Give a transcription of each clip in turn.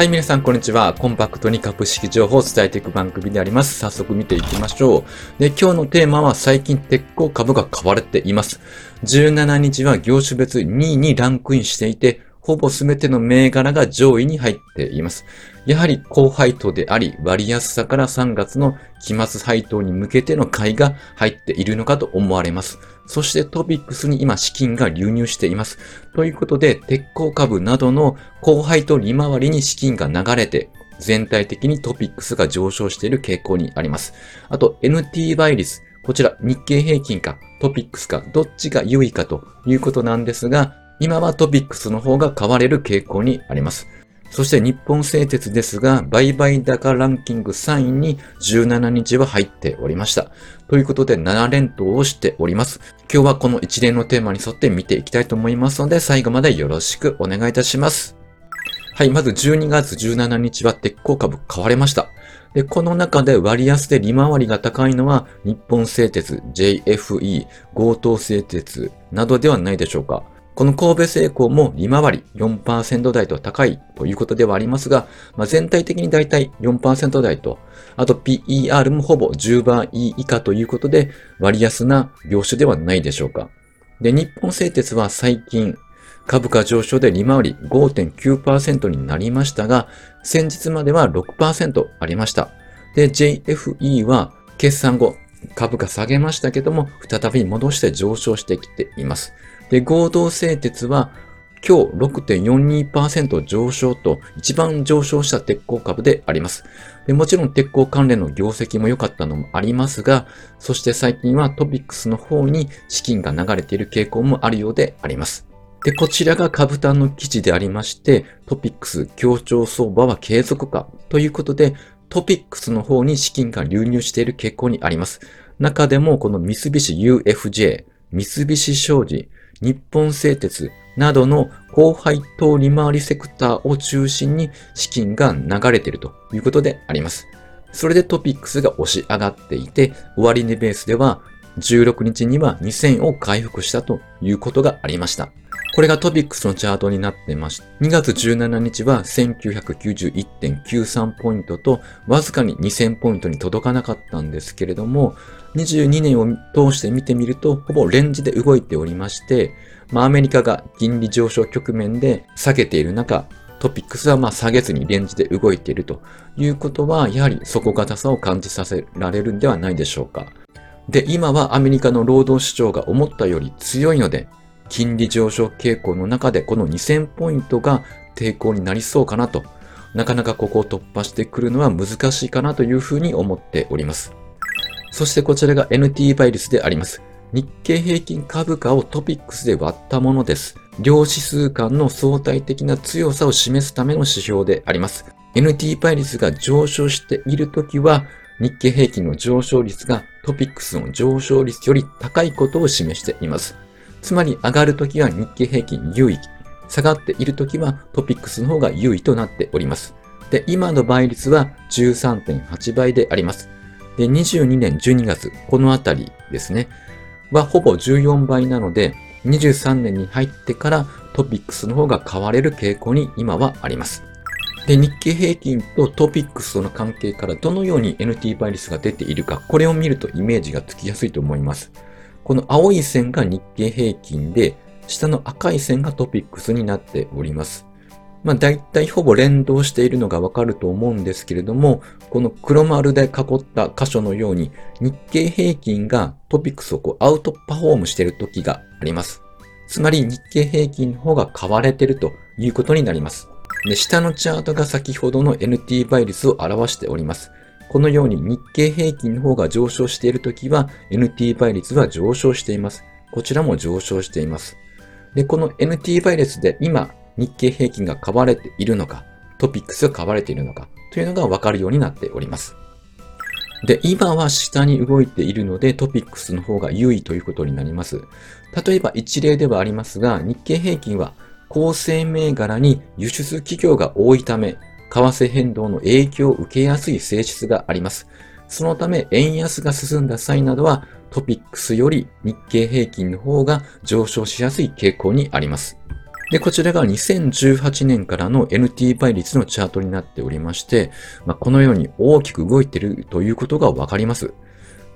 はい、皆さん、こんにちは。コンパクトに株式情報を伝えていく番組であります。早速見ていきましょう。で、今日のテーマは最近鉄鋼株が買われています。17日は業種別2位にランクインしていて、ほぼ全ての銘柄が上位に入っています。やはり高配当であり、割安さから3月の期末配当に向けての買いが入っているのかと思われます。そしてトピックスに今資金が流入しています。ということで、鉄鋼株などの高配当利回りに資金が流れて、全体的にトピックスが上昇している傾向にあります。あと、NT 倍率。こちら、日経平均かトピックスかどっちが優位かということなんですが、今はトピックスの方が買われる傾向にあります。そして日本製鉄ですが、売買高ランキング3位に17日は入っておりました。ということで7連投をしております。今日はこの一連のテーマに沿って見ていきたいと思いますので、最後までよろしくお願いいたします。はい、まず12月17日は鉄鋼株買われました。で、この中で割安で利回りが高いのは日本製鉄、JFE、強盗製鉄などではないでしょうか。この神戸製鋼も利回り4%台と高いということではありますが、まあ、全体的にだいたい4%台と、あと PER もほぼ10倍以下ということで割安な業種ではないでしょうか。で、日本製鉄は最近株価上昇で利回り5.9%になりましたが、先日までは6%ありました。で、JFE は決算後株価下げましたけども、再び戻して上昇してきています。で、合同製鉄は今日6.42%上昇と一番上昇した鉄鋼株であります。もちろん鉄鋼関連の業績も良かったのもありますが、そして最近はトピックスの方に資金が流れている傾向もあるようであります。で、こちらが株単の記事でありまして、トピックス協調相場は継続かということで、トピックスの方に資金が流入している傾向にあります。中でもこの三菱 UFJ、三菱商事、日本製鉄などの高配当利回りセクターを中心に資金が流れているということであります。それでトピックスが押し上がっていて、終値ベースでは16日には2000を回復したということがありました。これがトピックスのチャートになってまして、2月17日は1991.93ポイントと、わずかに2000ポイントに届かなかったんですけれども、22年を通して見てみると、ほぼレンジで動いておりまして、まあ、アメリカが金利上昇局面で下げている中、トピックスはまあ下げずにレンジで動いているということは、やはり底堅さを感じさせられるんではないでしょうか。で、今はアメリカの労働市場が思ったより強いので、金利上昇傾向の中でこの2000ポイントが抵抗になりそうかなと、なかなかここを突破してくるのは難しいかなというふうに思っております。そしてこちらが NT バイルスであります。日経平均株価をトピックスで割ったものです。両指数間の相対的な強さを示すための指標であります。NT 倍率が上昇しているときは、日経平均の上昇率がトピックスの上昇率より高いことを示しています。つまり上がるときは日経平均優位、下がっているときはトピックスの方が優位となっております。で、今の倍率は13.8倍であります。で、22年12月、このあたりですね、はほぼ14倍なので、23年に入ってからトピックスの方が買われる傾向に今はあります。で、日経平均とトピックスとの関係からどのように NT 倍率が出ているか、これを見るとイメージがつきやすいと思います。この青い線が日経平均で、下の赤い線がトピックスになっております。まあ大体ほぼ連動しているのがわかると思うんですけれども、この黒丸で囲った箇所のように日経平均がトピックスをこうアウトパフォームしている時があります。つまり日経平均の方が買われているということになります。で、下のチャートが先ほどの NT 倍率を表しております。このように日経平均の方が上昇しているときは NT 倍率は上昇しています。こちらも上昇しています。で、この NT 倍率で今日経平均が買われているのか、トピックスが買われているのかというのがわかるようになっております。で、今は下に動いているのでトピックスの方が優位ということになります。例えば一例ではありますが、日経平均は構成銘柄に輸出企業が多いため、為替変動の影響を受けやすい性質があります。そのため、円安が進んだ際などは、トピックスより日経平均の方が上昇しやすい傾向にあります。で、こちらが2018年からの NT 倍率のチャートになっておりまして、まあ、このように大きく動いているということがわかります。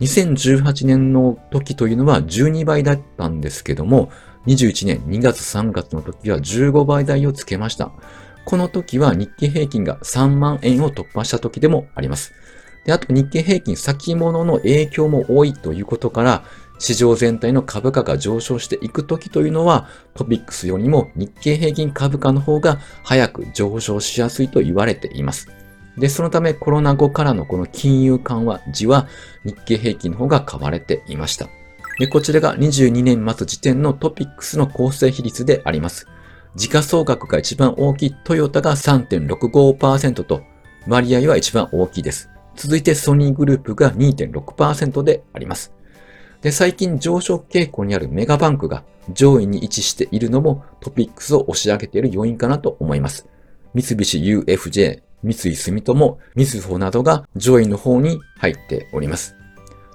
2018年の時というのは12倍だったんですけども、21年2月3月の時は15倍台をつけました。この時は日経平均が3万円を突破した時でもあります。で、あと日経平均先物の影響も多いということから、市場全体の株価が上昇していくときというのは、トピックスよりも日経平均株価の方が早く上昇しやすいと言われています。で、そのためコロナ後からのこの金融緩和時は日経平均の方が買われていました。で、こちらが22年末時点のトピックスの構成比率であります。時価総額が一番大きいトヨタが3.65%と割合は一番大きいです。続いてソニーグループが2.6%であります。で、最近上昇傾向にあるメガバンクが上位に位置しているのもトピックスを押し上げている要因かなと思います。三菱 UFJ、三井住友、みずほなどが上位の方に入っております。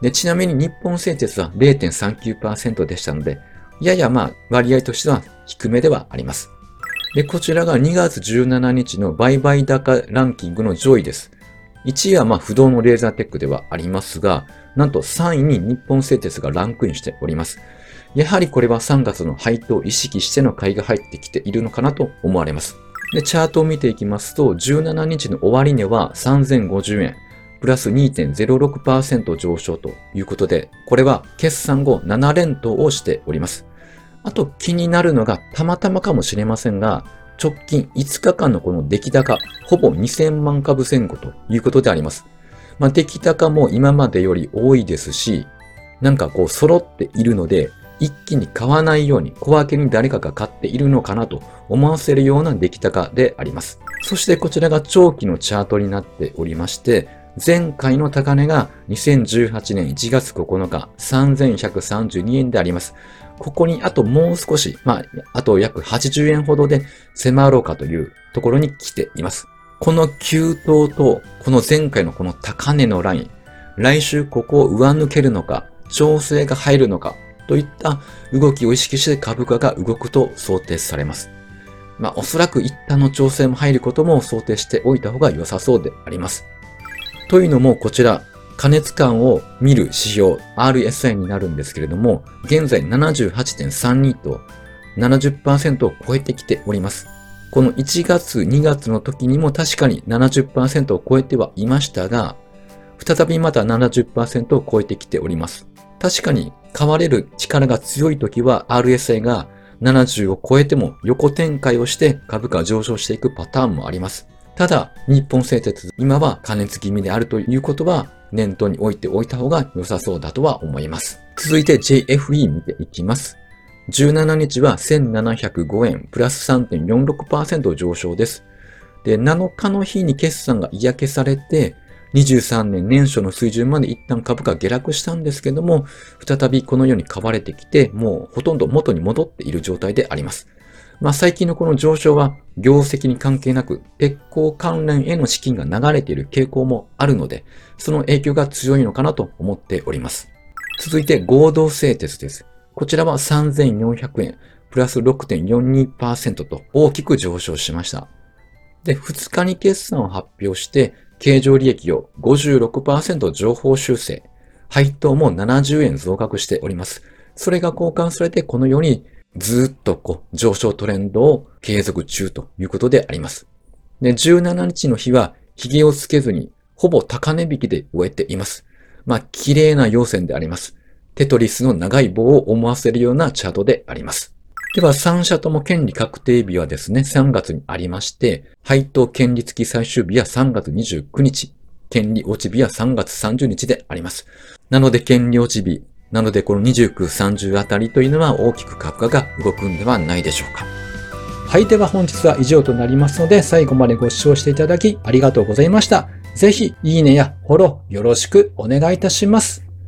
で、ちなみに日本製鉄は0.39%でしたので、ややまあ割合としては低めではあります。で、こちらが2月17日の売買高ランキングの上位です。1位はまあ不動のレーザーテックではありますが、なんと3位に日本製鉄がランクインしております。やはりこれは3月の配当を意識しての買いが入ってきているのかなと思われます。で、チャートを見ていきますと、17日の終値は3050円、プラス2.06%上昇ということで、これは決算後7連投をしております。あと気になるのがたまたまかもしれませんが、直近5日間のこの出来高、ほぼ2000万株前後ということであります。まあ、出来高も今までより多いですし、なんかこう揃っているので、一気に買わないように小分けに誰かが買っているのかなと思わせるような出来高であります。そしてこちらが長期のチャートになっておりまして、前回の高値が2018年1月9日3132円であります。ここにあともう少し、まあ、あと約80円ほどで迫ろうかというところに来ています。この急騰と、この前回のこの高値のライン、来週ここを上抜けるのか、調整が入るのか、といった動きを意識して株価が動くと想定されます。まあ、おそらく一旦の調整も入ることも想定しておいた方が良さそうであります。というのもこちら、加熱感を見る指標 RSI になるんですけれども、現在78.32と70%を超えてきております。この1月、2月の時にも確かに70%を超えてはいましたが、再びまた70%を超えてきております。確かに買われる力が強い時は RSI が70を超えても横展開をして株価上昇していくパターンもあります。ただ、日本製鉄、今は加熱気味であるということは念頭に置いておいた方が良さそうだとは思います。続いて JFE 見ていきます。17日は1705円、プラス3.46%上昇です。で、7日の日に決算が嫌気されて、23年年初の水準まで一旦株価下落したんですけども、再びこのように買われてきて、もうほとんど元に戻っている状態であります。まあ最近のこの上昇は業績に関係なく鉄鋼関連への資金が流れている傾向もあるので、その影響が強いのかなと思っております。続いて合同製鉄です。こちらは3400円、プラス6.42%と大きく上昇しました。で、2日に決算を発表して、経常利益を56%情報修正、配当も70円増額しております。それが交換されてこのようにずっとこう上昇トレンドを継続中ということであります。で、17日の日は髭をつけずにほぼ高値引きで終えています。まあ、綺麗な陽線であります。テトリスの長い棒を思わせるようなチャートであります。では、3社とも権利確定日はですね、3月にありまして、配当権利付き最終日は3月29日、権利落ち日は3月30日であります。なので、権利落ち日、なのでこの29、30あたりというのは大きく株価が動くんではないでしょうか。はい、では本日は以上となりますので、最後までご視聴していただきありがとうございました。ぜひ、いいねやフォローよろしくお願いいたします。